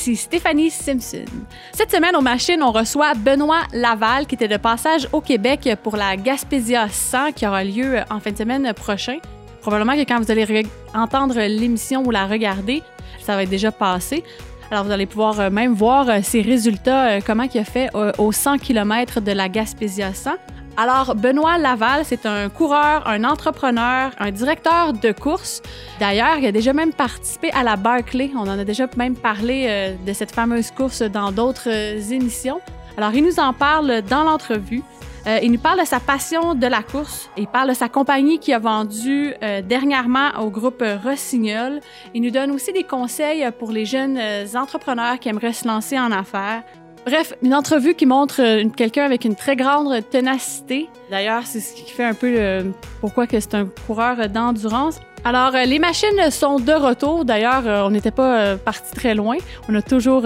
Ici Stéphanie Simpson. Cette semaine aux machines, on reçoit Benoît Laval qui était de passage au Québec pour la Gaspésia 100 qui aura lieu en fin de semaine prochain. Probablement que quand vous allez entendre l'émission ou la regarder, ça va être déjà passé. Alors vous allez pouvoir euh, même voir euh, ses résultats, euh, comment il a fait aux 100 km de la Gaspésia 100. Alors, Benoît Laval, c'est un coureur, un entrepreneur, un directeur de course. D'ailleurs, il a déjà même participé à la Barclay. On en a déjà même parlé euh, de cette fameuse course dans d'autres euh, émissions. Alors, il nous en parle dans l'entrevue. Euh, il nous parle de sa passion de la course. Il parle de sa compagnie qui a vendu dernièrement au groupe Rossignol. Il nous donne aussi des conseils pour les jeunes entrepreneurs qui aimeraient se lancer en affaires. Bref, une entrevue qui montre euh, quelqu'un avec une très grande ténacité. D'ailleurs, c'est ce qui fait un peu pourquoi que c'est un coureur d'endurance. Alors, euh, les machines sont de retour. D'ailleurs, euh, on n'était pas parti très loin. On a toujours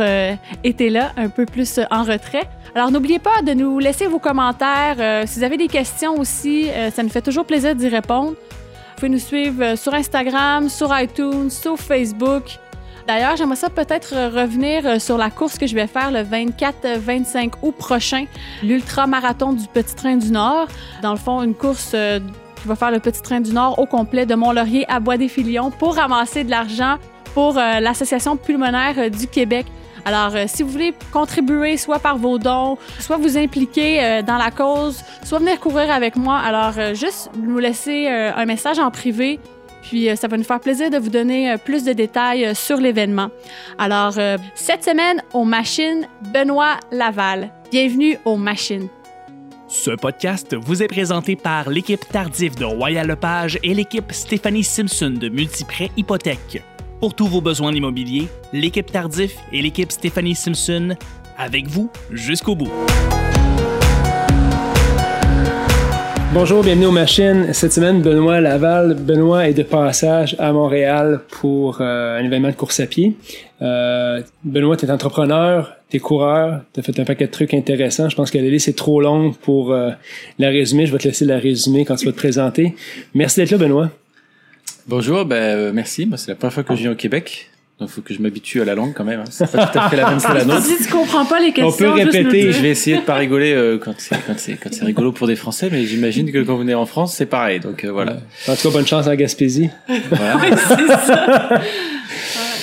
été là, un peu plus en retrait. Alors, n'oubliez pas de nous laisser vos commentaires. si vous avez des questions aussi, ça nous fait toujours plaisir d'y répondre. Vous pouvez nous suivre sur Instagram, sur iTunes, sur Facebook. D'ailleurs, j'aimerais ça peut-être revenir euh, sur la course que je vais faire le 24-25 août prochain, l'ultra-marathon du Petit Train du Nord. Dans le fond, une course euh, qui va faire le Petit Train du Nord au complet de Mont-Laurier à Bois-des-Filions pour ramasser de l'argent pour euh, l'Association pulmonaire du Québec. Alors, si vous voulez contribuer soit par vos dons, soit vous impliquer dans la cause, soit venir courir avec moi, alors juste nous laisser un message en privé puis euh, ça va nous faire plaisir de vous donner euh, plus de détails euh, sur l'événement. Alors, cette semaine, aux machines, Benoît Laval. Bienvenue aux machines. Ce podcast vous est présenté par l'équipe Tardif de Royal Lepage et l'équipe Stéphanie Simpson de Multiprêt Hypothèque. Pour tous vos besoins immobiliers, l'équipe Tardif et l'équipe Stéphanie Simpson, avec vous jusqu'au bout. Bonjour, bienvenue aux machines. Cette semaine, Benoît Laval. Benoît est de passage à Montréal pour euh, un événement de course à pied. Euh, Benoît, tu es entrepreneur, tu es coureur, tu as fait un paquet de trucs intéressants. Je pense que la liste est trop longue pour euh, la résumer. Je vais te laisser la résumer quand tu vas te présenter. Merci d'être là, Benoît. Bonjour, ben, merci. c'est la première fois que je viens au Québec. Donc, il faut que je m'habitue à la langue quand même. Hein. C'est pas tout à fait la même que la nôtre. Si tu comprends pas les questions, on peut répéter. Je vais essayer de pas rigoler euh, quand c'est quand c'est quand c'est rigolo pour des Français, mais j'imagine que quand vous venez en France, c'est pareil. Donc euh, voilà. En tout cas, bonne chance à Gaspésie. Voilà. c'est ça.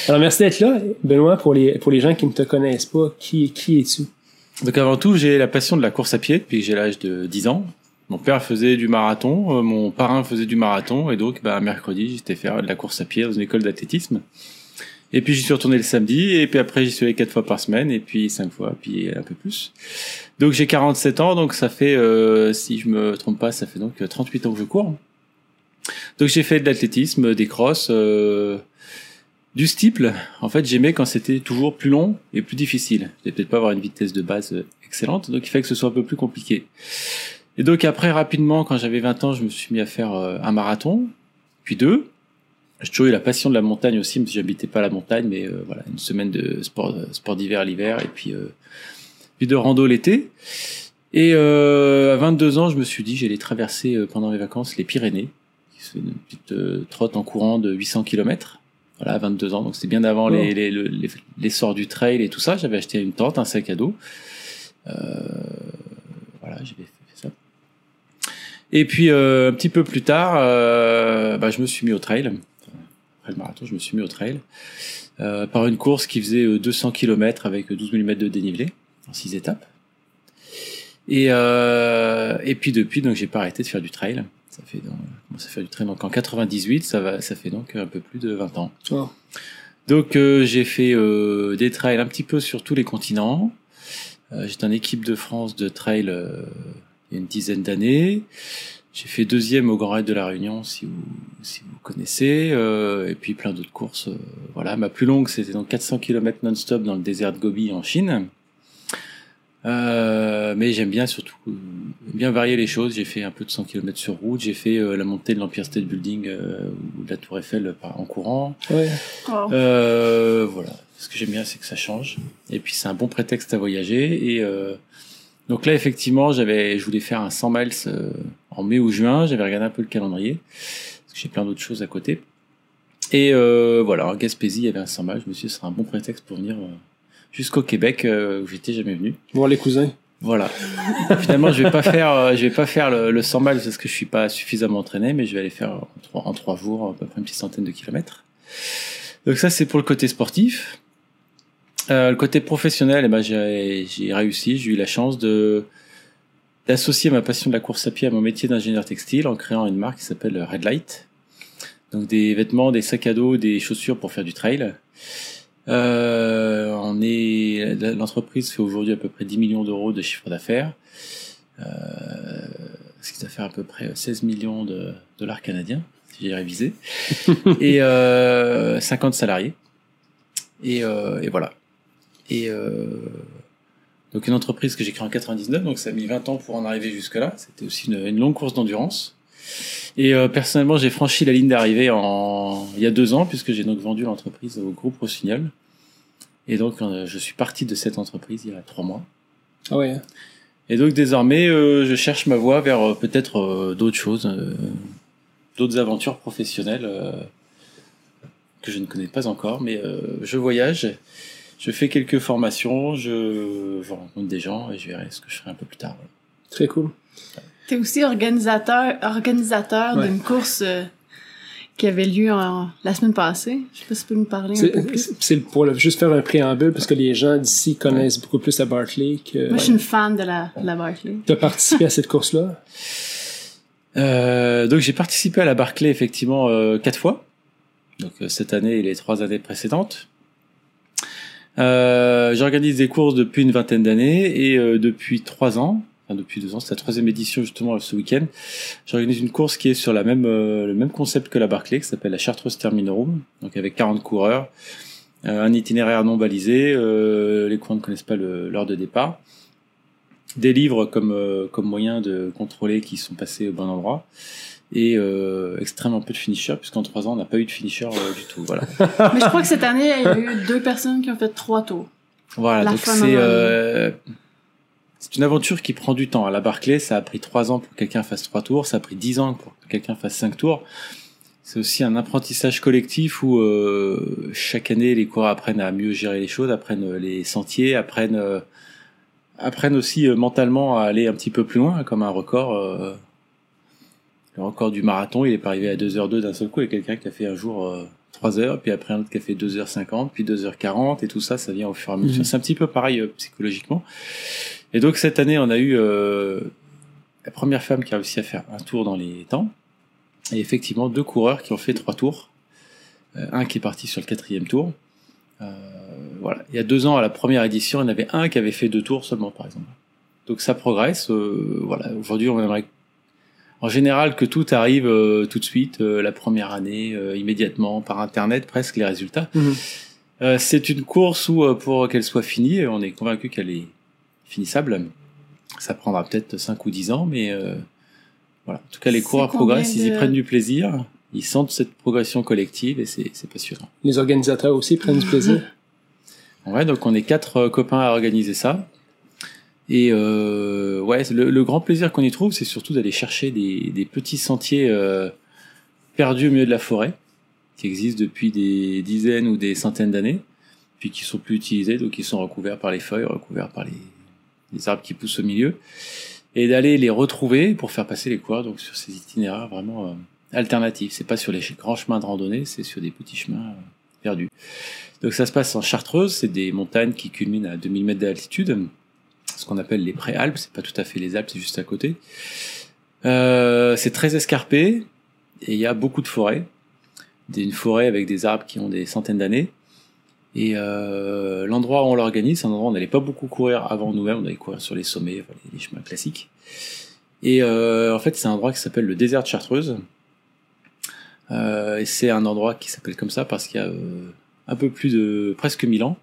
Alors merci d'être là, Benoît. Pour les pour les gens qui ne te connaissent pas, qui qui es-tu? Donc avant tout, j'ai la passion de la course à pied depuis que j'ai l'âge de 10 ans. Mon père faisait du marathon, euh, mon parrain faisait du marathon, et donc bah, mercredi, j'étais faire de la course à pied dans une école d'athlétisme. Et puis j'y suis retourné le samedi, et puis après j'y suis allé quatre fois par semaine, et puis cinq fois, puis un peu plus. Donc j'ai 47 ans, donc ça fait, euh, si je me trompe pas, ça fait donc 38 ans que je cours. Donc j'ai fait de l'athlétisme, des crosses, euh, du steeple. En fait, j'aimais quand c'était toujours plus long et plus difficile. Je peut-être pas avoir une vitesse de base euh, excellente, donc il fait que ce soit un peu plus compliqué. Et donc après, rapidement, quand j'avais 20 ans, je me suis mis à faire un marathon, puis deux. J'ai toujours eu la passion de la montagne aussi, même si j'habitais pas la montagne, mais euh, voilà, une semaine de sport, sport d'hiver l'hiver et puis euh, puis de rando l'été. Et euh, à 22 ans, je me suis dit j'allais traverser euh, pendant mes vacances les Pyrénées, qui une petite euh, trotte en courant de 800 km. Voilà, à 22 ans, donc c'était bien avant les, les, les, les, sorts du trail et tout ça. J'avais acheté une tente, un sac à dos. voilà, j'avais fait ça. Et puis un petit peu plus tard, bah, je me suis mis au trail après le marathon, je me suis mis au trail euh, par une course qui faisait 200 euh, km avec 12 mm de dénivelé en 6 étapes. Et, euh, et puis depuis, donc j'ai pas arrêté de faire du trail. Ça fait donc, du trail en 98, ça va, ça fait donc un peu plus de 20 ans. Oh. Donc euh, j'ai fait euh, des trails un petit peu sur tous les continents. Euh, J'étais en équipe de France de trail euh, il y a une dizaine d'années. J'ai fait deuxième au Grand Raid de la Réunion, si vous, si vous connaissez, euh, et puis plein d'autres courses. Euh, voilà, ma plus longue, c'était donc 400 km non-stop dans le désert de Gobi en Chine. Euh, mais j'aime bien surtout bien varier les choses. J'ai fait un peu de 100 km sur route. J'ai fait euh, la montée de l'Empire State Building euh, ou de la Tour Eiffel en courant. Ouais. Oh. voilà. Ce que j'aime bien, c'est que ça change. Et puis c'est un bon prétexte à voyager. Et donc là, effectivement, j'avais, je voulais faire un 100 miles en mai ou juin. J'avais regardé un peu le calendrier parce que j'ai plein d'autres choses à côté. Et euh, voilà, en Gaspésie, il y avait un samba. Je me suis dit, ce sera un bon prétexte pour venir euh, jusqu'au Québec, euh, où j'étais jamais venu. Voir les cousins. Voilà. Finalement, je vais pas faire, euh, je vais pas faire le, le 100 miles parce que je suis pas suffisamment entraîné, mais je vais aller faire en trois, en trois jours, à peu près une petite centaine de kilomètres. Donc ça, c'est pour le côté sportif. Euh, le côté professionnel, eh ben, j'ai réussi. J'ai eu la chance de d'associer ma passion de la course à pied à mon métier d'ingénieur textile en créant une marque qui s'appelle Red Light. Donc des vêtements, des sacs à dos, des chaussures pour faire du trail. Euh, on est l'entreprise fait aujourd'hui à peu près 10 millions d'euros de chiffre d'affaires. Euh, ce qui doit faire à peu près 16 millions de dollars canadiens, si j'ai révisé. et euh, 50 salariés. Et, et voilà. Et euh, donc une entreprise que j'ai créée en 99, donc ça a mis 20 ans pour en arriver jusque là. C'était aussi une, une longue course d'endurance. Et euh, personnellement, j'ai franchi la ligne d'arrivée en il y a deux ans puisque j'ai donc vendu l'entreprise au groupe Rossignol. Et donc euh, je suis parti de cette entreprise il y a trois mois. Ah ouais. Et donc désormais, euh, je cherche ma voie vers peut-être d'autres choses, d'autres aventures professionnelles que je ne connais pas encore, mais je voyage, je fais quelques formations, je, je rencontre des gens et je verrai ce que je ferai un peu plus tard. voilà. Très cool. T'es aussi organisateur, organisateur Ouais. d'une course euh, qui avait lieu en- la semaine passée. Je sais pas si tu peux nous parler un C'est peu plus. c'est- c'est pour le- juste faire un préambule parce que les gens d'ici connaissent beaucoup plus la Barclay que. Moi, je suis une fan de la, de la Barclay. Tu as participé à cette course-là? Euh, donc j'ai participé à la Barclay effectivement euh, quatre fois. Donc euh, cette année et les trois années précédentes. Euh, J'organise des courses depuis une vingtaine d'années et euh, depuis trois ans, enfin depuis deux ans, c'est la troisième édition justement ce week-end. J'organise une course qui est sur la même euh, le même concept que la Barclay, qui s'appelle la Chartreuse Terminorum, donc avec 40 coureurs, euh, un itinéraire non balisé. euh, les coureurs ne connaissent pas l'heure de départ des livres comme comme moyen de contrôler qu'ils sont passés au bon endroit et euh, extrêmement peu de finishers puisqu'en trois ans on n'a pas eu de finisher euh, du tout voilà Mais je crois que cette année, il y a eu deux personnes qui ont fait trois tours. voilà La donc c'est euh, c'est une aventure qui prend du temps à la Barclay ça a pris trois ans pour que quelqu'un fasse trois tours ça a pris dix ans pour que quelqu'un fasse cinq tours c'est aussi un apprentissage collectif où euh, chaque année les coureurs apprennent à mieux gérer les choses apprennent les sentiers apprennent euh, apprennent aussi euh, mentalement à aller un petit peu plus loin, comme un record. Le record du marathon, il est pas arrivé à 2h02 d'un seul coup. Il y a quelqu'un qui a fait un jour euh, 3 heures, puis après un autre qui a fait 2h50, puis 2h40, et tout ça, ça vient au fur et à mesure. Mhm. C'est un petit peu pareil euh, psychologiquement. Et donc cette année, on a eu euh, la première femme qui a réussi à faire un tour dans les temps, et effectivement deux coureurs qui ont fait trois tours. Euh, un qui est parti sur le quatrième tour. Euh, voilà. Il y a deux ans, à la première édition, il y en avait un qui avait fait deux tours seulement, par exemple. Donc ça progresse. euh, voilà. Aujourd'hui, on aimerait en général que tout arrive euh, tout de suite, euh, la première année, euh, immédiatement, par Internet, presque les résultats. Mhm. Euh, c'est une course où, euh, pour qu'elle soit finie, on est convaincu qu'elle est finissable. Ça prendra peut-être 5 ou 10 ans, mais euh, voilà. En tout cas, les coureurs progressent, ils y de- prennent du plaisir, ils sentent cette progression collective et c'est c'est passionnant. Les organisateurs aussi prennent du plaisir. Ouais, donc on est quatre euh, copains à organiser ça. Et euh, ouais, le, le grand plaisir qu'on y trouve, c'est surtout d'aller chercher des, des petits sentiers euh, perdus au milieu de la forêt, qui existent depuis des dizaines ou des centaines d'années, puis qui sont plus utilisés, donc ils sont recouverts par les feuilles, recouverts par les, les arbres qui poussent au milieu, et d'aller les retrouver pour faire passer les coureurs donc sur ces itinéraires vraiment euh, alternatifs. C'est pas sur les grands chemins de randonnée, c'est sur des petits chemins euh, perdus. Donc ça se passe en Chartreuse, c'est des montagnes qui culminent à 2000 mètres d'altitude, ce qu'on appelle les préalpes, c'est pas tout à fait les Alpes, c'est juste à côté. Euh, c'est très escarpé et il y a beaucoup de forêts, Des- une forêt avec des arbres qui ont des centaines d'années. Et euh, l'endroit où on l'organise, c'est un endroit où on n'allait pas beaucoup courir avant nous-mêmes, on allait courir sur les sommets, les, chemins classiques. Et euh, en fait, c'est un endroit qui s'appelle le désert de Chartreuse. Et c'est un endroit qui s'appelle comme ça parce qu'il y a un peu plus de presque 1000 ans,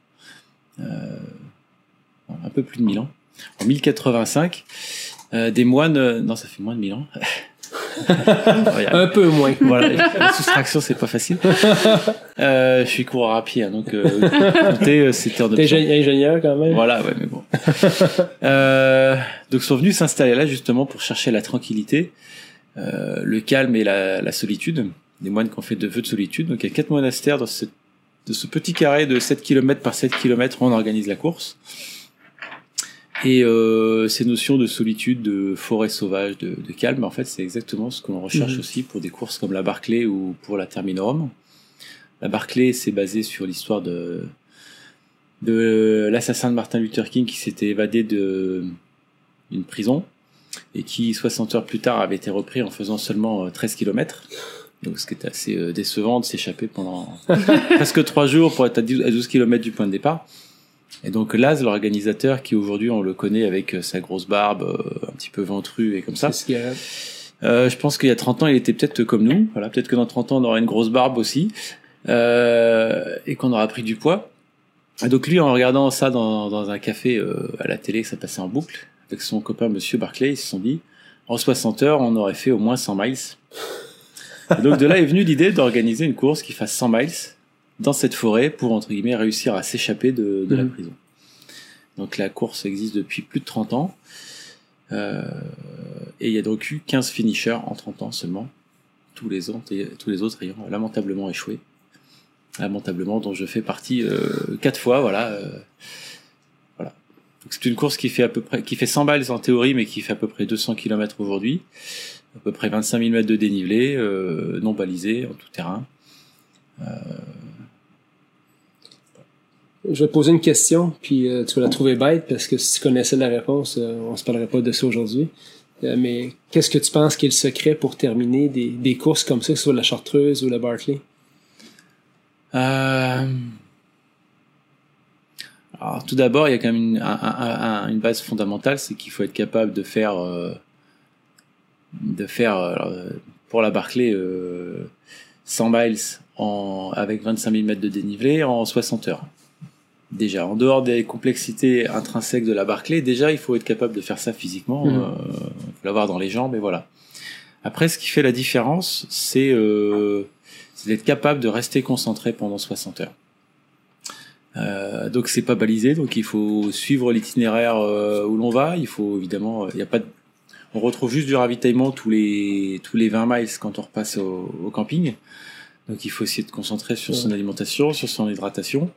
un peu plus de 1000 ans, en 1085, euh, des moines, euh, non ça fait moins de 1000 ans. Un peu moins. voilà, la soustraction c'est pas facile. Euh, je suis coureur à pied, hein, donc euh, euh, c'était en T'es ingénieur quand même. Voilà, ouais, mais bon. euh, donc, ils sont venus s'installer là justement pour chercher la tranquillité, euh, le calme et la, la solitude, des moines qui ont fait de vœux de solitude. Donc il y a quatre monastères dans ce, de ce petit carré de 7 km par 7 km, on organise la course. Et euh, ces notions de solitude, de forêt sauvage, de, de calme, en fait, c'est exactement ce que l'on recherche Mhm. aussi pour des courses comme la Barclay ou pour la Terminorum. La Barclay, c'est basé sur l'histoire de de l'assassin de Martin Luther King qui s'était évadé de d'une prison et qui 60 heures plus tard avait été repris en faisant seulement euh, 13 km. Donc ce qui était assez euh, décevant de s'échapper pendant presque trois jours pour être à 12 à 12 km du point de départ. Et donc Laz, l'organisateur, qui aujourd'hui on le connaît avec euh, sa grosse barbe, euh, un petit peu ventrue et comme ça, C'est cigarette. euh, je pense qu'il y a 30 ans, il était peut-être comme nous. Voilà, peut-être que dans 30 ans, on aura une grosse barbe aussi. Euh, et qu'on aura pris du poids. Et donc lui, en regardant ça dans, dans un café euh, à la télé, ça passait en boucle, avec son copain Monsieur Barclay, ils se sont dit, en 60 heures, on aurait fait au moins 100 miles. Et donc de là est venue l'idée d'organiser une course qui fasse 100 miles dans cette forêt pour, entre guillemets, réussir à s'échapper de, de la Mhm. prison. Donc la course existe depuis plus de 30 ans. Euh, et il y a donc eu 15 finishers en 30 ans seulement. Tous les autres, tous les autres ayant lamentablement échoué. Lamentablement, dont je fais partie euh, quatre fois, voilà. euh, voilà. Donc c'est une course qui fait à peu près, qui fait 100 balles en théorie, mais qui fait à peu près 200 km aujourd'hui. À peu près 25 000 mètres de dénivelé, euh, non balisé, en tout terrain. Je vais poser une question, puis euh, tu vas la trouver bête, parce que si tu connaissais la réponse, euh, on se parlerait pas de ça aujourd'hui. Euh, mais qu'est-ce que tu penses qui est le secret pour terminer des, courses comme ça, que ce soit la Chartreuse ou la Barclay? Euh... Alors, tout d'abord, il y a quand même une, un- un- un- une base fondamentale, c'est qu'il faut être capable de faire, de faire pour la Barclay euh, 100 miles avec 25 000 mètres de dénivelé en 60 heures. Déjà, en dehors des complexités intrinsèques de la Barclay, déjà, il faut être capable de faire ça physiquement, Mhm. euh, faut l'avoir dans les jambes, et voilà. Après, ce qui fait la différence, c'est euh, d'être capable de rester concentré pendant 60 heures. Euh, donc c'est pas balisé, donc il faut suivre l'itinéraire euh, où l'on va. Il faut évidemment, euh, il y a pas, de... on retrouve juste du ravitaillement tous les tous les 20 miles quand on repasse au, au camping. Donc il faut essayer de concentrer sur son alimentation, sur son hydratation.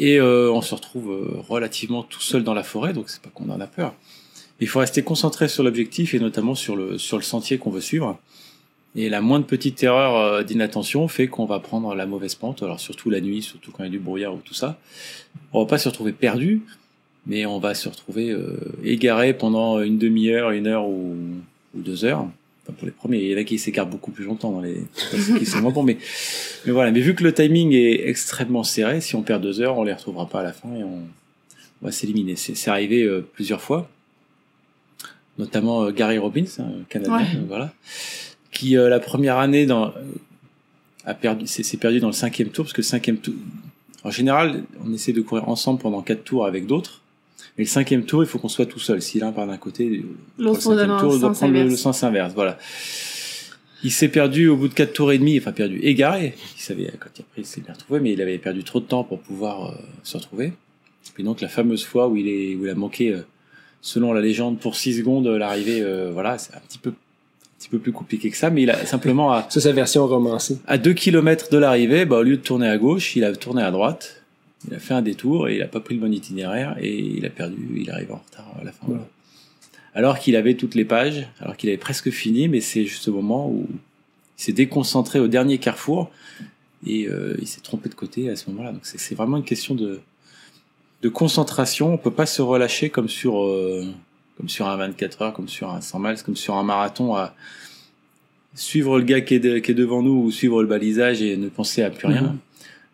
Et euh, on se retrouve euh, relativement tout seul dans la forêt, donc c'est pas qu'on en a peur. Il faut rester concentré sur l'objectif et notamment sur le sur le sentier qu'on veut suivre. Et la moindre petite erreur euh, d'inattention fait qu'on va prendre la mauvaise pente, alors surtout la nuit, surtout quand il y a du brouillard ou tout ça. On va pas se retrouver perdu, mais on va se retrouver égaré pendant une demi-heure, une heure ou deux heures. Pour les premiers, il y en a qui s'écartent beaucoup plus longtemps dans les qui sont moins bons, mais mais voilà. Mais vu que le timing est extrêmement serré, si on perd deux heures, on les retrouvera pas à la fin et on, on va s'éliminer. C'est arrivé euh, plusieurs fois, notamment euh, Gary Robbins, un Canadien, Ouais. euh, voilà, qui euh, la première année dans a perdu, s'est perdu dans le cinquième tour parce que le cinquième tour, en général, on essaie de courir ensemble pendant quatre tours avec d'autres. Mais le cinquième tour, il faut qu'on soit tout seul. Si l'un part d'un côté, L'autre tour, il doit sens prendre le, sens inverse. Voilà. Il s'est perdu au bout de quatre tours et demi, enfin perdu, égaré. Il savait quand il a pris, il s'est bien retrouvé, mais il avait perdu trop de temps pour pouvoir euh, se retrouver. Puis donc la fameuse fois où il est, où il a manqué, euh, selon la légende, pour 6 secondes euh, l'arrivée, euh, voilà, c'est un petit peu, un petit peu plus compliqué que ça, mais il a simplement à, c'est la version romancée. à 2 km de l'arrivée, bah, au lieu de tourner à gauche, il a tourné à droite. Il a fait un détour et il a pas pris le bon itinéraire et il a perdu, il arrive en retard à la fin. voilà. Alors qu'il avait toutes les pages, alors qu'il avait presque fini, mais c'est juste au moment où il s'est déconcentré au dernier carrefour et euh, il s'est trompé de côté à ce moment-là. Donc c'est vraiment une question de, de concentration. On peut pas se relâcher comme sur, euh, comme sur un 24 heures, comme sur un 100 miles, comme sur un marathon à suivre le gars qui est, de- qui est devant nous ou suivre le balisage et ne penser à plus rien. Mhm.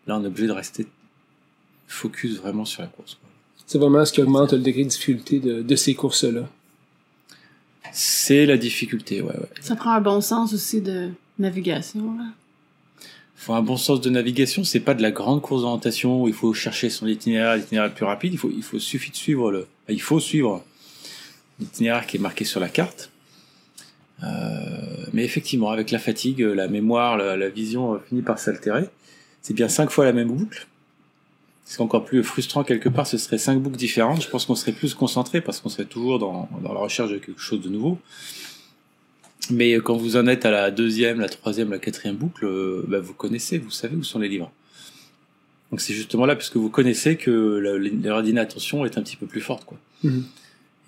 Là, on est obligé de rester focus vraiment sur la course. C'est vraiment ce qui augmente le degré de difficulté de, de ces courses-là. C'est la difficulté, ouais, ouais. Ça prend un bon sens aussi de navigation. Là. faut un bon sens de navigation. C'est pas de la grande course d'orientation où il faut chercher son itinéraire, l'itinéraire le plus rapide. Il faut, il faut suffit de suivre le, il faut suivre l'itinéraire qui est marqué sur la carte. Euh, mais effectivement, avec la fatigue, la mémoire, la, la vision euh, finit par s'altérer. C'est bien cinq fois la même boucle. C'est encore plus frustrant quelque part, ce serait cinq boucles différentes. Je pense qu'on serait plus concentré parce qu'on serait toujours dans, dans la recherche de quelque chose de nouveau. Mais quand vous en êtes à la deuxième, la troisième, la quatrième boucle, euh, bah, vous connaissez, vous savez où sont les livres. Donc c'est justement là, puisque vous connaissez que l'erreur d'inattention est un petit peu plus forte. Quoi. Mhm.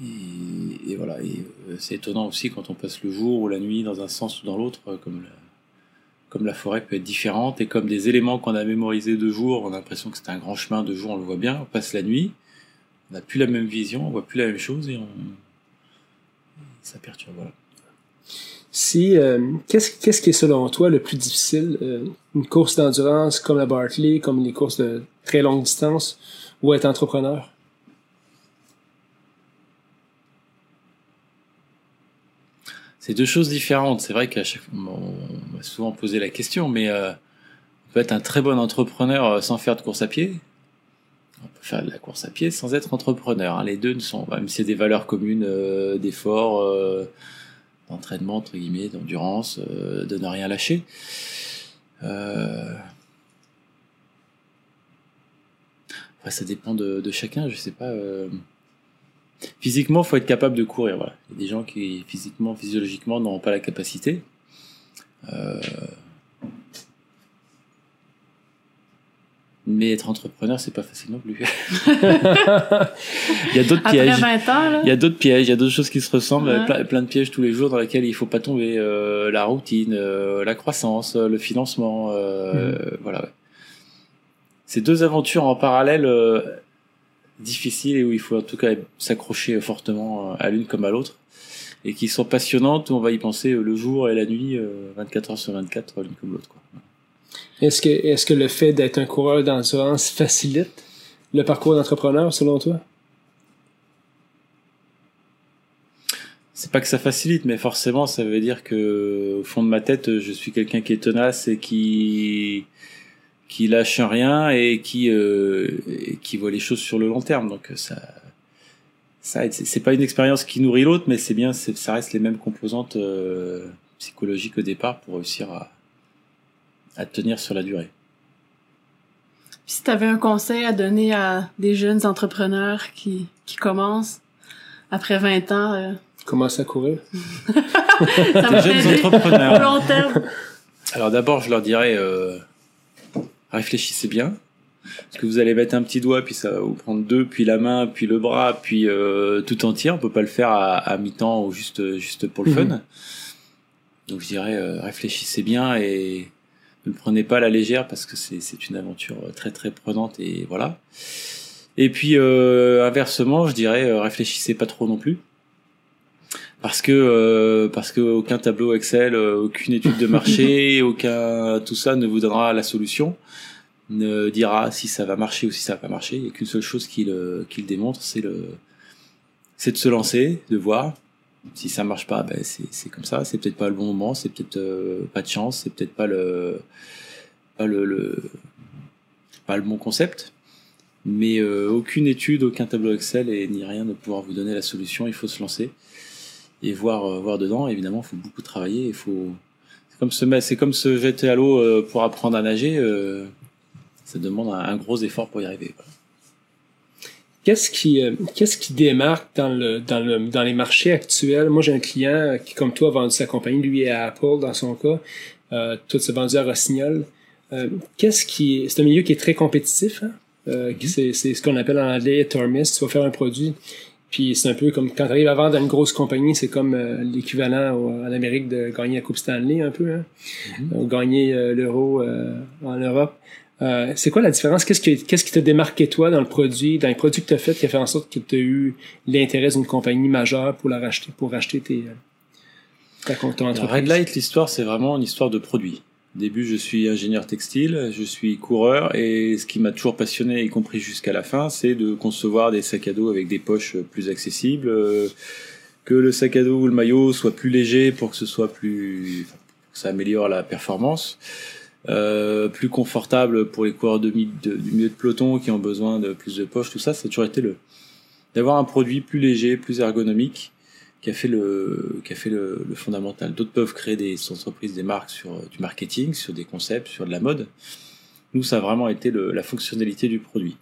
Et, et voilà, et euh, c'est étonnant aussi quand on passe le jour ou la nuit dans un sens ou dans l'autre, euh, comme la, comme la forêt peut être différente, et comme des éléments qu'on a mémorisés de jour, on a l'impression que c'est un grand chemin, de jour on le voit bien, on passe la nuit, on n'a plus la même vision, on voit plus la même chose, et on... ça perturbe. Voilà. Si, euh, qu'est-ce, qu'est-ce qui est selon toi le plus difficile, euh, une course d'endurance comme la Bartley, comme les courses de très longue distance, ou être entrepreneur? C'est deux choses différentes. C'est vrai qu'à chaque fois, on m'a souvent posé la question, mais on peut être un très bon entrepreneur euh, sans faire de course à pied. On peut faire de la course à pied sans être entrepreneur. hein. Les deux ne sont, même si c'est des valeurs communes euh, d'effort, euh, d'entraînement entre guillemets, d'endurance, de ne rien lâcher. Après, ça dépend de, de chacun. Je sais pas. Physiquement, faut être capable de courir. Voilà. Il y a des gens qui physiquement, physiologiquement, n'auront pas la capacité. Euh, Mais être entrepreneur, c'est pas facile non plus. il y a d'autres pièges. 20 ans, là. Il y a d'autres pièges, il y a d'autres choses qui se ressemblent, Ouais. plein, plein de pièges tous les jours dans lesquels il faut pas tomber. Euh, la routine, euh, la croissance, euh, le financement, euh, voilà. ouais. C'est deux aventures en parallèle euh, difficiles et où il faut en tout cas s'accrocher fortement euh, à l'une comme à l'autre et qui sont passionnantes où on va y penser euh, le jour et la nuit, euh, 24 heures sur 24, l'une comme l'autre. quoi. Est-ce que, est-ce que le fait d'être un coureur d'endurance facilite le parcours d'entrepreneur, selon toi? C'est pas que ça facilite, mais forcément, ça veut dire que au fond de ma tête, je suis quelqu'un qui est tenace et qui qui lâche rien et qui euh, et qui voit les choses sur le long terme. Donc ça ça aide. c'est pas une expérience qui nourrit l'autre, mais c'est bien, c'est- ça reste les mêmes composantes euh, psychologiques au départ pour réussir à à tenir sur la durée. Puis si tu avais un conseil à donner à des jeunes entrepreneurs qui, qui commencent après 20 ans, euh, Commence à courir? ça Des jeunes au entrepreneurs. long terme. Alors d'abord, je leur dirais, euh, réfléchissez bien, parce que vous allez mettre un petit doigt, puis ça va vous prendre deux, puis la main, puis le bras, puis euh, tout entier. On peut pas le faire à, à mi-temps ou juste juste pour le Mhm. fun. Donc je dirais, euh, réfléchissez bien et ne le prenez pas à la légère parce que c'est c'est une aventure très très prenante et voilà. Et puis euh, inversement, je dirais, euh, réfléchissez pas trop non plus. Parce que euh, parce que aucun tableau Excel, euh, aucune étude de marché, aucun tout ça ne vous donnera la solution, ne dira si ça va marcher ou si ça va pas marcher. Il n'y a qu'une seule chose qui le qui le démontre, c'est le c'est de se lancer, de voir. Si ça marche pas, ben c'est c'est comme ça. C'est peut-être pas le bon moment, c'est peut-être euh, pas de chance, c'est peut-être pas le pas le, le pas le bon concept. Mais euh, aucune étude, aucun tableau Excel et ni rien ne pouvoir vous donner la solution. Il faut se lancer et voir euh, voir dedans. Évidemment, il faut beaucoup travailler. Il faut c'est comme se mettre- c'est comme se jeter à l'eau euh, pour apprendre à nager. euh, ça demande un, gros effort pour y arriver. voilà. Qu'est-ce qui, qu'est-ce qui démarque dans le, dans le, dans les marchés actuels? Moi, j'ai un client qui, comme toi, a vendu sa compagnie, lui est à Apple dans son cas. Euh, tout s'est vendu à Rossignol. Euh, qu'est-ce qui, c'est un milieu qui est très compétitif, hein? Euh, qui- c'est, c'est ce qu'on appelle en anglais Tormis. Tu vas faire un produit. Puis c'est un peu comme quand tu arrives à vendre à une grosse compagnie, c'est comme euh, l'équivalent au- en Amérique de gagner la Coupe Stanley un peu, hein? Ou gagner euh, l'euro euh, en Europe. Euh, c'est quoi la différence? Qu'est-ce qui, qu'est-ce qui t'a démarqué toi dans le produit, dans les produits que tu as fait qui a fait en sorte que tu as eu l'intérêt d'une compagnie majeure pour la racheter, pour racheter tes, euh, ta, ton entreprise? Red Light, l'histoire, c'est vraiment une histoire de produit. Début, je suis ingénieur textile, je suis coureur, et ce qui m'a toujours passionné, y compris jusqu'à la fin, c'est de concevoir des sacs à dos avec des poches plus accessibles, euh, que le sac à dos ou le maillot soit plus léger pour que ce soit plus, ça améliore la performance, euh, plus confortable pour les coureurs de- du milieu de peloton qui ont besoin de plus de poches, tout ça, ça a toujours été le d'avoir un produit plus léger, plus ergonomique, qui a fait le qui a fait le, le fondamental. D'autres peuvent créer des entreprises, des marques sur euh, du marketing, sur des concepts, sur de la mode. Nous, ça a vraiment été le, la fonctionnalité du produit.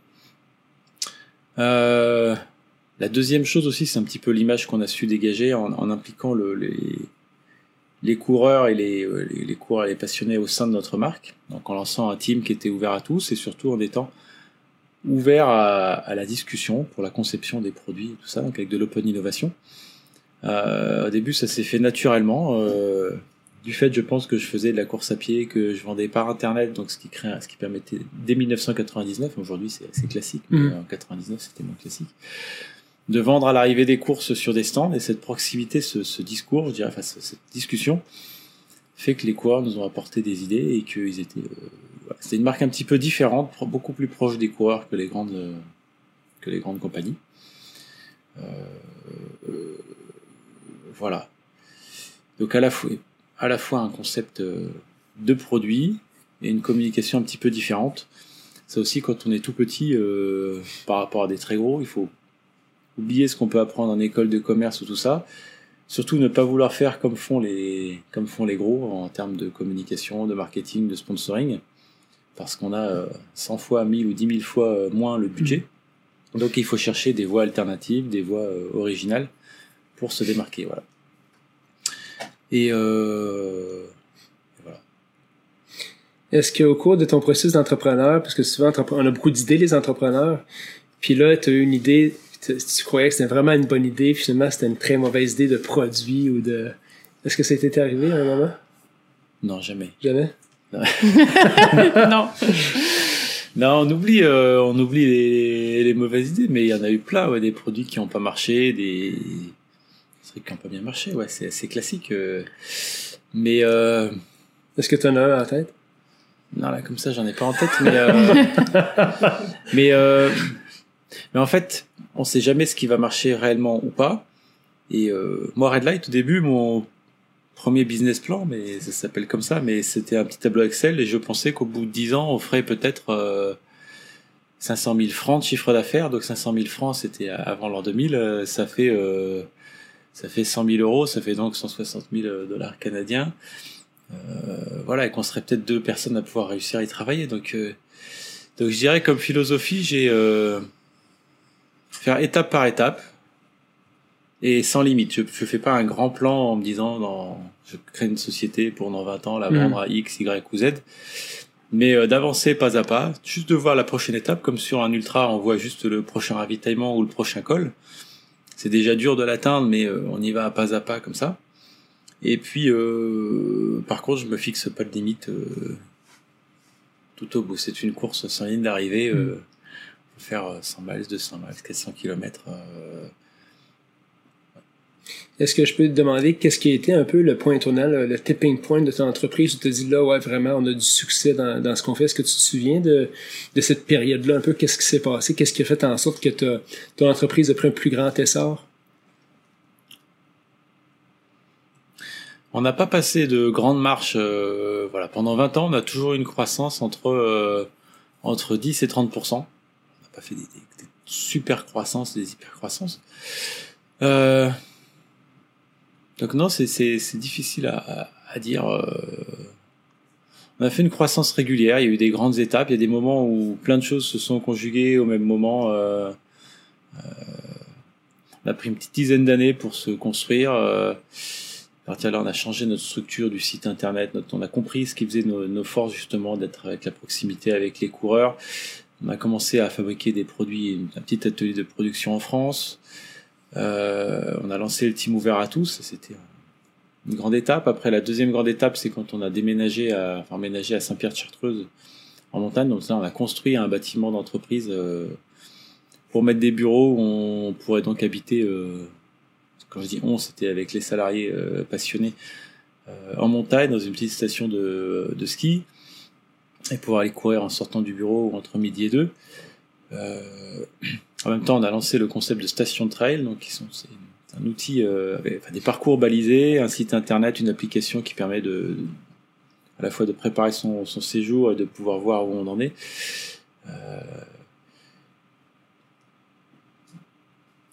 Euh, la deuxième chose aussi, c'est un petit peu l'image qu'on a su dégager en, en impliquant le, les, les coureurs et les, euh, les, les coureurs et les passionnés au sein de notre marque. Donc en lançant un team qui était ouvert à tous et surtout en étant ouvert à, à la discussion pour la conception des produits et tout ça, donc avec de l'open innovation. Euh, au début, ça s'est fait naturellement. Euh, du fait, je pense que je faisais de la course à pied, que je vendais par internet, donc ce qui crée, ce qui permettait dès 1999. Aujourd'hui, c'est assez classique, mais Mhm. en 99, c'était moins classique. De vendre à l'arrivée des courses sur des stands et cette proximité, ce, ce discours, je dirais, enfin, ce- cette discussion, fait que les coureurs nous ont apporté des idées et qu'ils étaient. euh, voilà. C'était une marque un petit peu différente, beaucoup plus proche des coureurs que les grandes, euh, que les grandes compagnies. Euh, euh, voilà. Donc à la fois, à la fois un concept euh, de produit et une communication un petit peu différente. Ça aussi, quand on est tout petit, euh, par rapport à des très gros, il faut oublier ce qu'on peut apprendre en école de commerce ou tout ça. Surtout ne pas vouloir faire comme font les, comme font les gros en termes de communication, de marketing, de sponsoring, parce qu'on a euh, 100 fois, 1000 ou 10 000 fois euh, moins le budget. Donc il faut chercher des voies alternatives, des voies euh, originales pour se démarquer. Voilà. Et euh, voilà. Est-ce qu'au cours de ton processus d'entrepreneur, parce que souvent on a beaucoup d'idées les entrepreneurs, puis là tu as eu une idée, tu croyais que c'était vraiment une bonne idée, puis finalement c'était une très mauvaise idée de produit ou de... Est-ce que ça t'était arrivé à un moment? Non, jamais. Jamais? non. Non, on oublie, euh, on oublie les, les mauvaises idées, mais il y en a eu plein, ouais, des produits qui n'ont pas marché, des trucs qui n'ont pas bien marché, ouais, c'est assez classique. euh. Mais euh, Est-ce que tu en as un en tête? non, là, comme ça, j'en ai pas en tête, mais euh, mais mais en fait, on sait jamais ce qui va marcher réellement ou pas. Et moi, Red Light, au début, mon premier business plan, mais ça s'appelle comme ça, mais c'était un petit tableau Excel et je pensais qu'au bout de 10 ans, on ferait peut-être euh, 500 000 francs de chiffre d'affaires. Donc 500 000 francs, c'était avant l'an 2000, euh, ça fait euh, ça fait 100 000 euros, ça fait donc 160 000 dollars canadiens. Euh, voilà, et qu'on serait peut-être deux personnes à pouvoir réussir à y travailler. Donc, euh, donc je dirais comme philosophie, j'ai euh, faire étape par étape et sans limite. Je, je fais pas un grand plan en me disant dans, je crée une société pour dans 20 ans la Mhm. vendre à X, Y ou Z. Mais euh, d'avancer pas à pas, juste de voir la prochaine étape, comme sur un ultra, on voit juste le prochain ravitaillement ou le prochain col. C'est déjà dur de l'atteindre, mais euh, on y va pas à pas comme ça. Et puis, euh, par contre, je me fixe pas de limite euh, tout au bout. C'est une course sans ligne d'arrivée. Euh, faut faire euh, 100 miles, 200 miles, 400 km. Euh, Est-ce que je peux te demander qu'est-ce qui a été un peu le point tournant, le, tipping point de ton entreprise où tu te dis là, ouais, vraiment, on a du succès dans, ce qu'on fait? Est-ce que tu te souviens de, cette période-là, un peu qu'est-ce qui s'est passé? Qu'est-ce qui a fait en sorte que ta- ton entreprise a pris un plus grand essor? On n'a pas passé de grandes marches. euh, voilà, pendant 20 ans, on a toujours une croissance entre euh, entre 10 et 30% On n'a pas fait des, des- des super croissances, des hyper croissances. Euh, donc non, c'est difficile à, à- à dire. euh. On a fait une croissance régulière. Il y a eu des grandes étapes. Il y a des moments où plein de choses se sont conjuguées au même moment. euh, euh, on a pris une petite dizaine d'années pour se construire. euh, à partir de là, on a changé notre structure du site internet. Notre, on a compris ce qui faisait nos, nos forces justement d'être avec la proximité avec les coureurs. On a commencé à fabriquer des produits, un petit atelier de production en France. Euh, on a lancé le team ouvert à tous. C'était une grande étape. Après, la deuxième grande étape, c'est quand on a déménagé à, enfin, emménagé à Saint-Pierre-de-Chartreuse en montagne. Donc on a construit un bâtiment d'entreprise euh, pour mettre des bureaux où on pourrait donc habiter. Euh, quand je dis on, c'était avec les salariés passionnés en montagne, dans une petite station de, de ski, et pouvoir aller courir en sortant du bureau entre midi et deux. En même temps, on a lancé le concept de station trail, donc qui sont c'est un outil, euh, des parcours balisés, un site internet, une application qui permet de à la fois de préparer son, séjour et de pouvoir voir où on en est. Euh,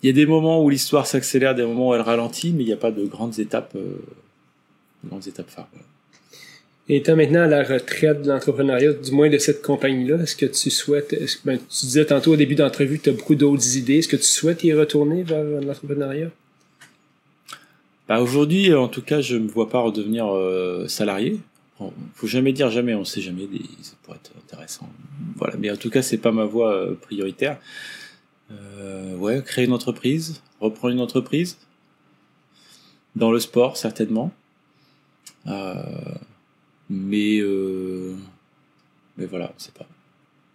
Il y a des moments où l'histoire s'accélère, des moments où elle ralentit, mais il n'y a pas de grandes étapes, euh, de grandes étapes phares. Étant maintenant à la retraite de l'entrepreneuriat, du moins de cette compagnie-là, est-ce que tu souhaites, ben, tu disais tantôt au début d'entrevue que tu as beaucoup d'autres idées, est-ce que tu souhaites y retourner vers l'entrepreneuriat? Bah, aujourd'hui, en tout cas, je me vois pas redevenir euh, salarié. Bon, faut jamais dire jamais, on sait jamais, ça pourrait être intéressant. Voilà, mais en tout cas, c'est pas ma voie euh, prioritaire. Euh, ouais, créer une entreprise, reprendre une entreprise dans le sport certainement. Euh, mais euh, mais voilà, on sait pas.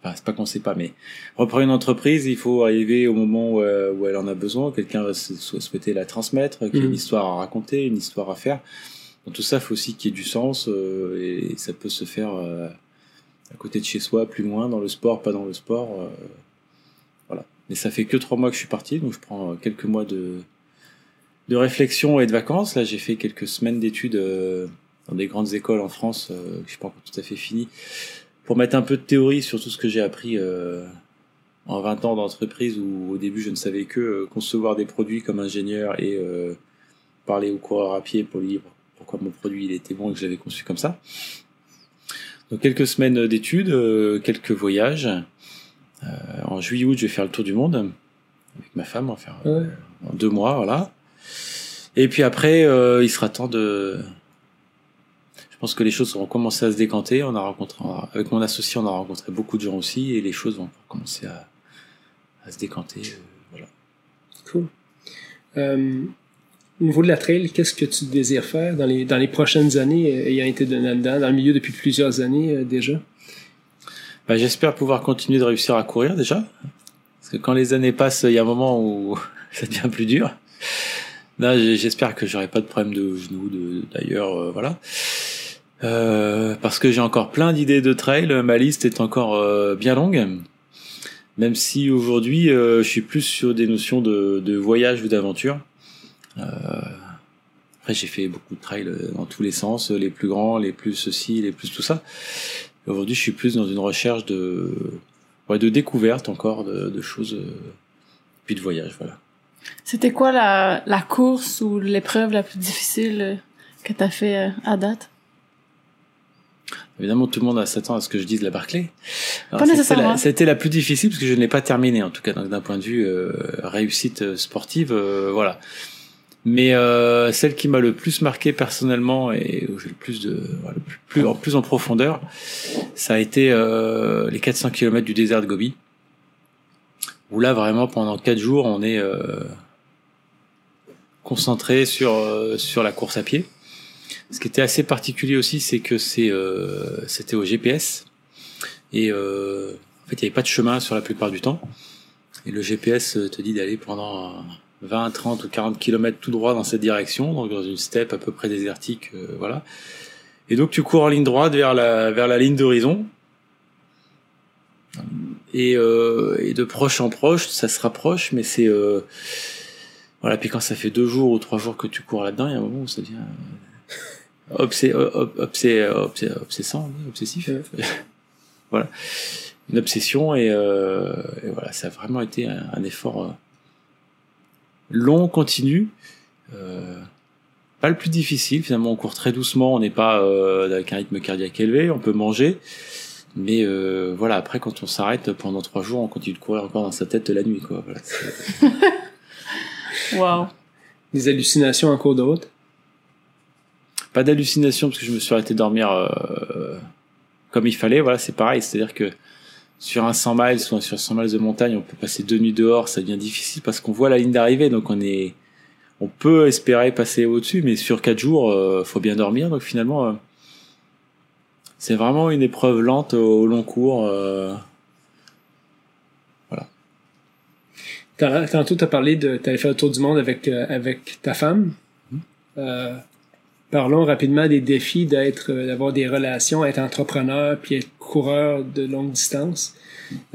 Enfin, c'est pas qu'on sait pas, mais reprendre une entreprise, il faut arriver au moment où, euh, où elle en a besoin. Quelqu'un va souhaiter la transmettre, qu'il y ait Mhm. une histoire à raconter, une histoire à faire. Dans tout ça, il faut aussi qu'il y ait du sens euh, et ça peut se faire euh, à côté de chez soi, plus loin, dans le sport, pas dans le sport. euh, voilà. Mais ça fait que trois mois que je suis parti, donc je prends quelques mois de de réflexion et de vacances. Là, j'ai fait quelques semaines d'études euh, dans des grandes écoles en France, euh, que je suis pas encore tout à fait fini, pour mettre un peu de théorie sur tout ce que j'ai appris euh, en 20 ans d'entreprise où au début je ne savais que euh, concevoir des produits comme ingénieur et euh, parler au coureur à pied pour lui dire pourquoi mon produit il était bon et que je l'avais conçu comme ça. Donc quelques semaines d'études, euh, quelques voyages. Euh, en juillet-août, je vais faire le tour du monde avec ma femme, on va faire euh, Ouais. en deux mois, voilà. Et puis après, euh, il sera temps de. Je pense que les choses vont commencer à se décanter. On a rencontré, avec mon associé, on a rencontré beaucoup de gens aussi, et les choses vont commencer à, à se décanter. euh, voilà. Cool. Euh, au niveau de la trail, qu'est-ce que tu désires faire dans les, dans les prochaines années, euh, ayant été là-dedans, dans le milieu depuis plusieurs années euh, déjà? Bah, J'espère pouvoir continuer de réussir à courir déjà. Parce que quand les années passent, il y a un moment où ça devient plus dur. J'espère que j'aurai pas de problème de genoux, de- d'ailleurs, voilà. Euh, parce que j'ai encore plein d'idées de trail, ma liste est encore euh, bien longue. Même si aujourd'hui, euh, je suis plus sur des notions de, de voyage ou d'aventure. Euh, après, j'ai fait beaucoup de trails euh, dans tous les sens, les plus grands, les plus ceci, les plus tout ça. Aujourd'hui, je suis plus dans une recherche de, ouais, de découverte encore de, de choses, euh, puis de voyage, voilà. C'était quoi la, la course ou l'épreuve la plus difficile euh, que t'as fait euh, à date? Évidemment, tout le monde s'attend à ce que je dise la Barclay. Pas c'était nécessairement. la- C'était la, plus difficile parce que je ne l'ai pas terminée, en tout cas, d'un point de vue euh, réussite euh, sportive, euh, voilà. Mais euh, celle qui m'a le plus marqué personnellement et où j'ai le plus de, voilà, le plus, plus- en plus en profondeur, ça a été les 400 km du désert de Gobi. Où là, vraiment, pendant quatre jours, on est concentré sur sur la course à pied. Ce qui était assez particulier aussi, c'est que c'est euh, c'était au GPS et euh, en fait il n'y avait pas de chemin sur la plupart du temps. Et le GPS te dit d'aller pendant 20, 30 ou 40 km tout droit dans cette direction, donc dans une steppe à peu près désertique, euh, voilà. Et donc tu cours en ligne droite vers la vers la ligne d'horizon. Et, euh, et de proche en proche, ça se rapproche, mais c'est euh, voilà. Puis quand ça fait deux jours ou trois jours que tu cours là-dedans, il y a un moment où ça devient obsé, ob- obsé, obsé, obsessant, oui, obsessif. Ouais. voilà, une obsession et, euh, et voilà, ça a vraiment été un, un effort euh, long, continu. Euh, pas le plus difficile, finalement on court très doucement, on n'est pas euh, avec un rythme cardiaque élevé, on peut manger, mais euh, voilà, après quand on s'arrête pendant trois jours, on continue de courir encore dans sa tête la nuit, quoi. Voilà, Wow. Des hallucinations en cours de route? Pas d'hallucination parce que je me suis arrêté dormir euh, comme il fallait. Voilà, c'est pareil. C'est-à-dire que sur un 100 miles ou sur 100 miles de montagne, on peut passer deux nuits dehors, ça devient difficile parce qu'on voit la ligne d'arrivée, donc on est, on peut espérer passer au-dessus, mais sur quatre jours, euh, faut bien dormir. Donc finalement, euh, c'est vraiment une épreuve lente au long cours. euh, Tantôt, tu as parlé de. Tu allais faire le tour du monde avec, euh, avec ta femme. Euh, parlons rapidement des défis d'être, euh, d'avoir des relations, être entrepreneur puis être coureur de longue distance.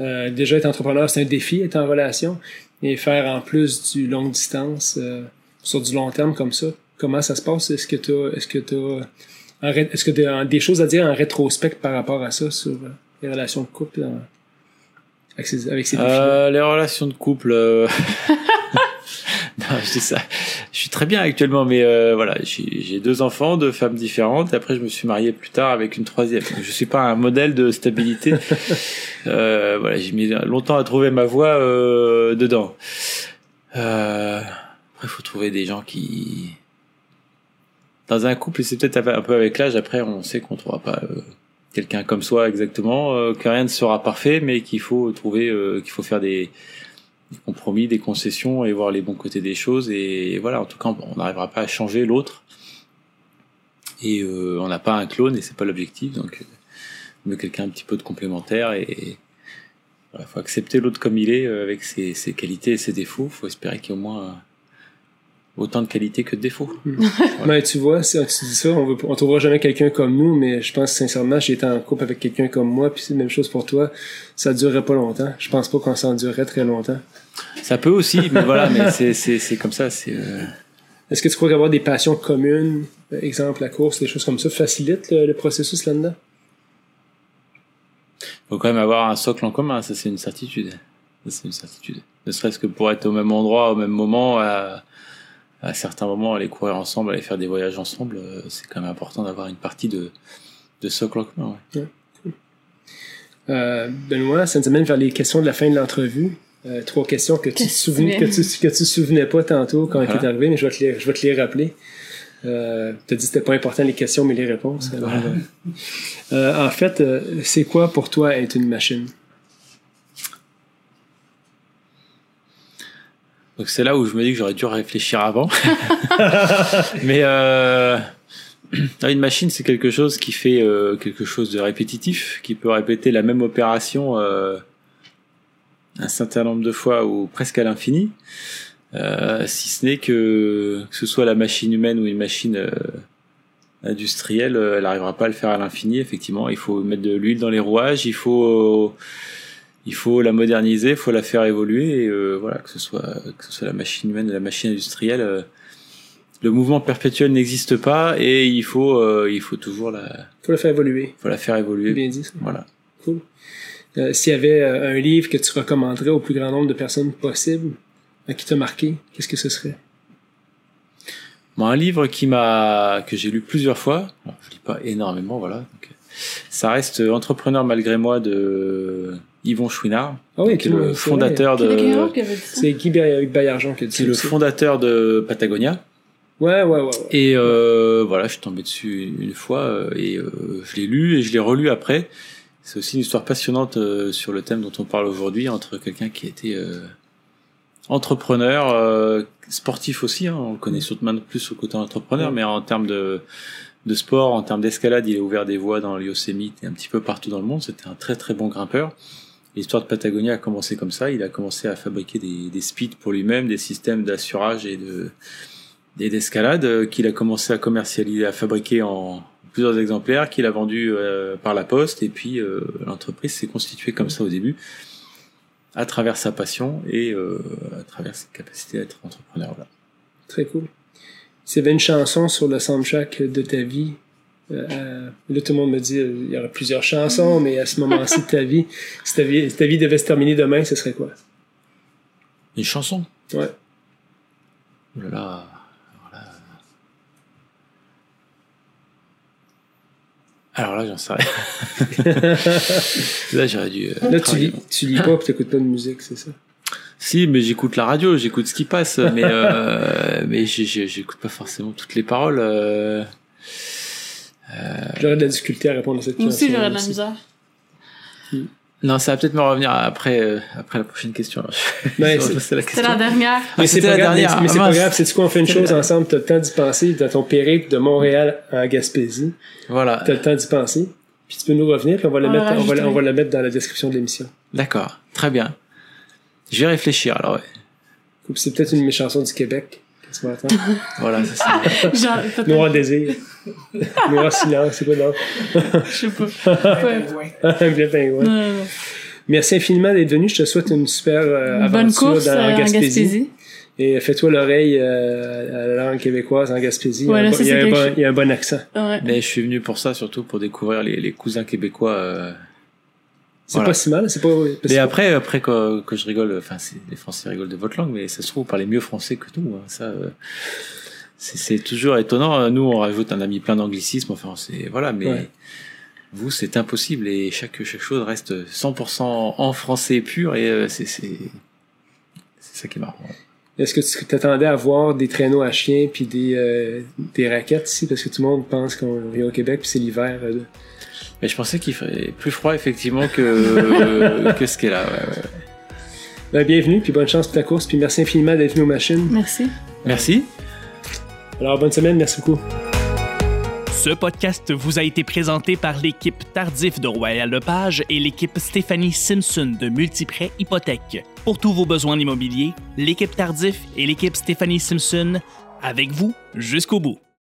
Euh, déjà, être entrepreneur, c'est un défi, être en relation. Et faire en plus du longue distance euh, sur du long terme comme ça. Comment ça se passe? Est-ce que tu as, est-ce que tu as, est-ce que tu as des choses à dire en rétrospect par rapport à ça sur euh, les relations de couple euh, avec ces, avec ces défis Euh, les relations de couple. non, je dis ça. Je suis très bien actuellement, mais euh, voilà, j'ai deux enfants, deux femmes différentes. Et après, je me suis marié plus tard avec une troisième. Donc, je suis pas un modèle de stabilité. euh, voilà, j'ai mis longtemps à trouver ma voie euh, dedans. Après, il faut trouver des gens qui dans un couple, c'est peut-être un peu avec l'âge. Après, on sait qu'on trouvera pas quelqu'un comme soi exactement, que rien ne sera parfait, mais qu'il faut trouver, qu'il faut faire des, des compromis, des concessions et voir les bons côtés des choses. Et voilà, en tout cas, on n'arrivera pas à changer l'autre. Et euh, on n'a pas un clone et c'est pas l'objectif. Donc, euh, on veut quelqu'un un petit peu de complémentaire et voilà, faut accepter l'autre comme il est, euh, avec ses, qualités et ses défauts. Faut espérer qu'il y ait au moins euh, autant de qualités que de défauts. Mais tu vois, si tu dis ça, on veut, on trouvera jamais quelqu'un comme nous, mais je pense sincèrement, j'ai été en couple avec quelqu'un comme moi, puis c'est la même chose pour toi. Ça durerait pas longtemps. Je pense pas qu'on s'en durerait très longtemps. Ça peut aussi, mais voilà, mais c'est c'est c'est comme ça. C'est euh, Est-ce que tu crois qu'avoir des passions communes, exemple la course, des choses comme ça, facilite le, le processus là-dedans? faut quand même avoir un socle en commun. Ça c'est une certitude. Ça c'est une certitude. Ne serait-ce que pour être au même endroit, au même moment, à, à certains moments, aller courir ensemble, aller faire des voyages ensemble, euh, c'est quand même important d'avoir une partie de de socle en commun. Ouais. Euh, Benoît, ça nous amène vers les questions de la fin de l'entrevue. Euh, trois questions que tu que souvenais, tu que tu, que tu te souvenais pas tantôt quand Voilà. tu es arrivé, mais je vais te les, je vais te les rappeler. Euh, tu as dit que c'était pas important les questions, mais les réponses. Alors, Voilà. en fait, euh, c'est quoi pour toi être une machine? Donc c'est là où je me dis que j'aurais dû réfléchir avant. Mais euh, une machine, c'est quelque chose qui fait euh, quelque chose de répétitif, qui peut répéter la même opération euh, un certain nombre de fois ou presque à l'infini. Euh, si ce n'est que que ce soit la machine humaine ou une machine industrielle, elle n'arrivera pas à le faire à l'infini. Effectivement, il faut mettre de l'huile dans les rouages, il faut il faut la moderniser, il faut la faire évoluer, et euh, voilà, que ce soit que ce soit la machine humaine ou la machine industrielle, euh, le mouvement perpétuel n'existe pas et il faut euh, il faut toujours la Faut le faire évoluer. faut la faire évoluer. Bien dit ça. Voilà. Cool. Euh, S'il y avait euh, un livre que tu recommanderais au plus grand nombre de personnes possible, euh, qui t'a marqué, qu'est-ce que ce serait? Bon, un livre qui m'a que j'ai lu plusieurs fois. Alors, je lis pas énormément, voilà. Donc, ça reste Entrepreneur malgré moi de Yvon Chouinard, Ah oui, qui est le fondateur de? C'est Guy Bay- Bayargent qui est le fondateur de Patagonia. Ouais, ouais, ouais. ouais. Et euh, voilà, je suis tombé dessus une fois euh, et euh, je l'ai lu et je l'ai relu après. C'est aussi une histoire passionnante euh, sur le thème dont on parle aujourd'hui entre quelqu'un qui était euh, entrepreneur, euh, sportif aussi. Hein, on le connaît surtout maintenant plus au côté entrepreneur, Ouais. mais en termes de, de sport, en termes d'escalade, il a ouvert des voies dans le Yosemite et un petit peu partout dans le monde. C'était un très très bon grimpeur. L'histoire de Patagonia a commencé comme ça. Il a commencé à fabriquer des, speeds pour lui-même, des systèmes d'assurage et de d'escalade euh, qu'il a commencé à commercialiser, à fabriquer en plusieurs exemplaires, qu'il a vendu euh, par la poste, et puis euh, l'entreprise s'est constituée comme ça au début, à travers sa passion et à travers sa capacité à être entrepreneur. Très cool. Avait une chanson sur le soundtrack de ta vie, euh, là tout le monde me dit euh, il y aurait plusieurs chansons, mais à ce moment-ci de ta vie, si ta vie, si ta vie devait se terminer demain, ce serait quoi? Une chanson? Ouais. Oh là là, alors là... J'en sais rien. là, j'aurais dû... euh, Là, tu lis, tu lis pas, puis t'écoutes pas de musique, c'est ça? Si, mais j'écoute la radio, j'écoute ce qui passe, mais euh, mais j'écoute pas forcément toutes les paroles. euh. J'aurais de la difficulté à répondre à cette Moi question. aussi, j'aurais de la misère. Non, ça va peut-être me revenir après euh, après la prochaine question. Ouais, la C'était question. la dernière. Mais Ah, c'est pas la grave, mais- dernière. mais c'est Ah, pas grave. C'est-tu qu'on fait une chose ensemble? T'as le temps d'y penser dans ton périple de Montréal en Gaspésie. Voilà, T'as le temps d'y penser. Puis tu peux nous revenir, puis on va le On mettre, on va, on va le mettre dans la description de l'émission. d'accord, très bien. Je vais réfléchir. Alors, ouais. C'est peut-être une chanson du Québec. Tu m'entends. voilà, c'est ça. Genre, Noir désir. Noir silence, c'est quoi donc? Je sais pas. Un blé pingouin. Merci infiniment d'être venu. Je te souhaite une super euh, Une bonne aventure course dans, euh, en en Gaspésie. Gaspésie. Et fais-toi l'oreille euh, à la langue québécoise en Gaspésie. Ouais, il, y a là, un bon- ça, il y a un bon, il y a un bon accent. Ouais. Mais je suis venu pour ça, surtout pour découvrir les, les cousins québécois. Euh. C'est Voilà. pas si mal. C'est pas. Mais après, après que, que je rigole, enfin, les Français rigolent de votre langue, mais ça se trouve, vous parlez mieux français que nous. hein. Ça, euh, c'est toujours étonnant. Nous, on rajoute un ami plein d'anglicismes. Enfin, c'est voilà, mais Ouais. vous, c'est impossible et chaque chaque chose reste 100% en français pur et euh, c'est c'est c'est ça qui est marrant. Est-ce que tu t'attendais à voir des traîneaux à chiens puis des, euh, des raquettes ici? Parce que tout le monde pense qu'on vit au Québec puis c'est l'hiver. Mais je pensais qu'il ferait plus froid effectivement que, que ce qui est là. ouais, ouais. Ben, bienvenue, puis bonne chance pour ta course, puis merci infiniment d'être venu aux machines. Merci. Merci. Alors, bonne semaine, merci beaucoup. Ce podcast vous a été présenté par l'équipe Tardif de Royal Lepage et l'équipe Stéphanie Simpson de Multiprêt Hypothèque. Pour tous vos besoins immobiliers, l'équipe Tardif et l'équipe Stéphanie Simpson avec vous jusqu'au bout.